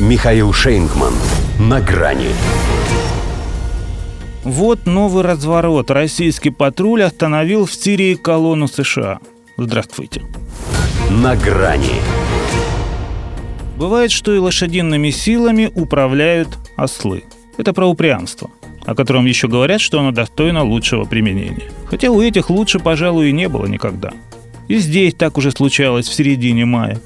Михаил Шейнгман. На грани. Вот новый разворот. Российский патруль остановил в Сирии колонну США. Здравствуйте. На грани. Бывает, что и лошадиными силами управляют ослы. Это про упрямство, о котором еще говорят, что оно достойно лучшего применения. Хотя у этих лучше, пожалуй, и не было никогда. И здесь так уже случалось в середине мая.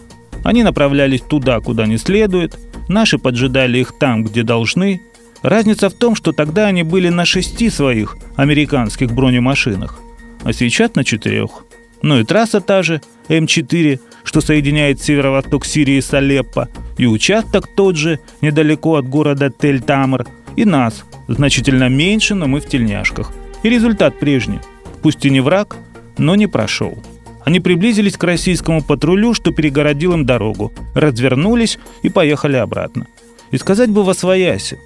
Они направлялись туда, куда не следует, наши поджидали их там, где должны. Разница в том, что тогда они были на шести своих американских бронемашинах, а сейчас на четырех. Ну и трасса та же, М4, что соединяет северо-восток Сирии с Алеппо, и участок тот же, недалеко от города Тель-Тамр, и нас, значительно меньше, но мы в тельняшках. И результат прежний. Пусть и не враг, но не прошел. Они приблизились к российскому патрулю, что перегородил им дорогу, развернулись и поехали обратно. И сказать бы во свояси.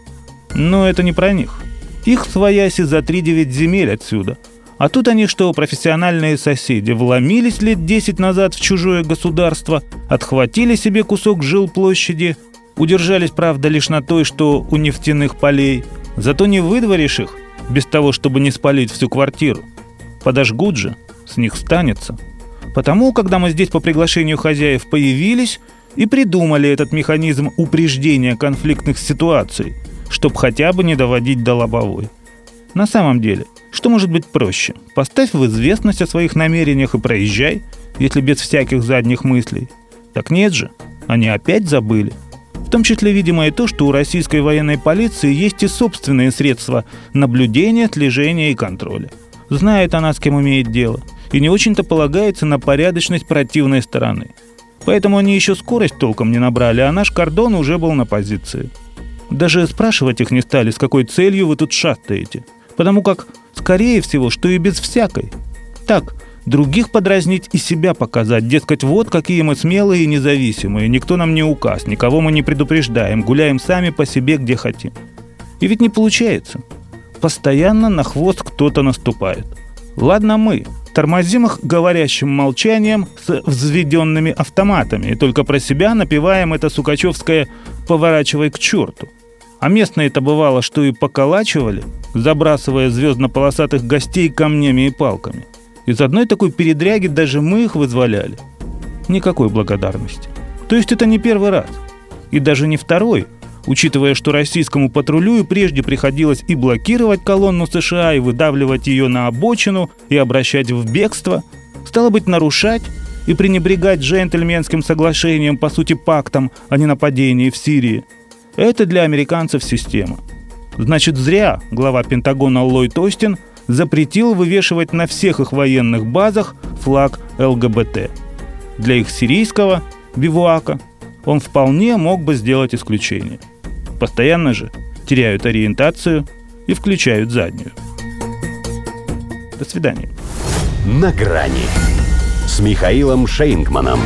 Но это не про них. Их свояси за 3-9 земель отсюда. А тут они что, профессиональные соседи, вломились лет 10 назад в чужое государство, отхватили себе кусок жилплощади, удержались, правда, лишь на той, что у нефтяных полей. Зато не выдворишь их, без того, чтобы не спалить всю квартиру. Подожгут же, с них станется. Потому, когда мы здесь по приглашению хозяев появились и придумали этот механизм упреждения конфликтных ситуаций, чтобы хотя бы не доводить до лобовой. На самом деле, что может быть проще? Поставь в известность о своих намерениях и проезжай, если без всяких задних мыслей. Так нет же, они опять забыли. В том числе, видимо, и то, что у российской военной полиции есть и собственные средства наблюдения, слежения и контроля. Знает она, с кем имеет дело – и не очень-то полагается на порядочность противной стороны. Поэтому они еще скорость толком не набрали, а наш кордон уже был на позиции. Даже спрашивать их не стали, с какой целью вы тут шастаете. Потому как, скорее всего, что и без всякой. Так, других подразнить и себя показать, дескать, вот какие мы смелые и независимые, никто нам не указ, никого мы не предупреждаем, гуляем сами по себе, где хотим. И ведь не получается. Постоянно на хвост кто-то наступает. Ладно мы, Тормозим их говорящим молчанием с взведенными автоматами и только про себя напеваем это сукачевское «поворачивай к черту». А местные это бывало, что и поколачивали, забрасывая звездно-полосатых гостей камнями и палками. Из одной такой передряги даже мы их вызволяли. Никакой благодарности. То есть это не первый раз. И даже не второй – учитывая, что российскому патрулю и прежде приходилось и блокировать колонну США, и выдавливать ее на обочину, и обращать в бегство, стало быть, нарушать и пренебрегать джентльменским соглашением, по сути пактом о ненападении в Сирии. Это для американцев система. Значит, зря глава Пентагона Ллойд Остин запретил вывешивать на всех их военных базах флаг ЛГБТ. Для их сирийского бивуака он вполне мог бы сделать исключение – Постоянно же теряют ориентацию и включают заднюю. До свидания. На грани с Михаилом Шейнгманом.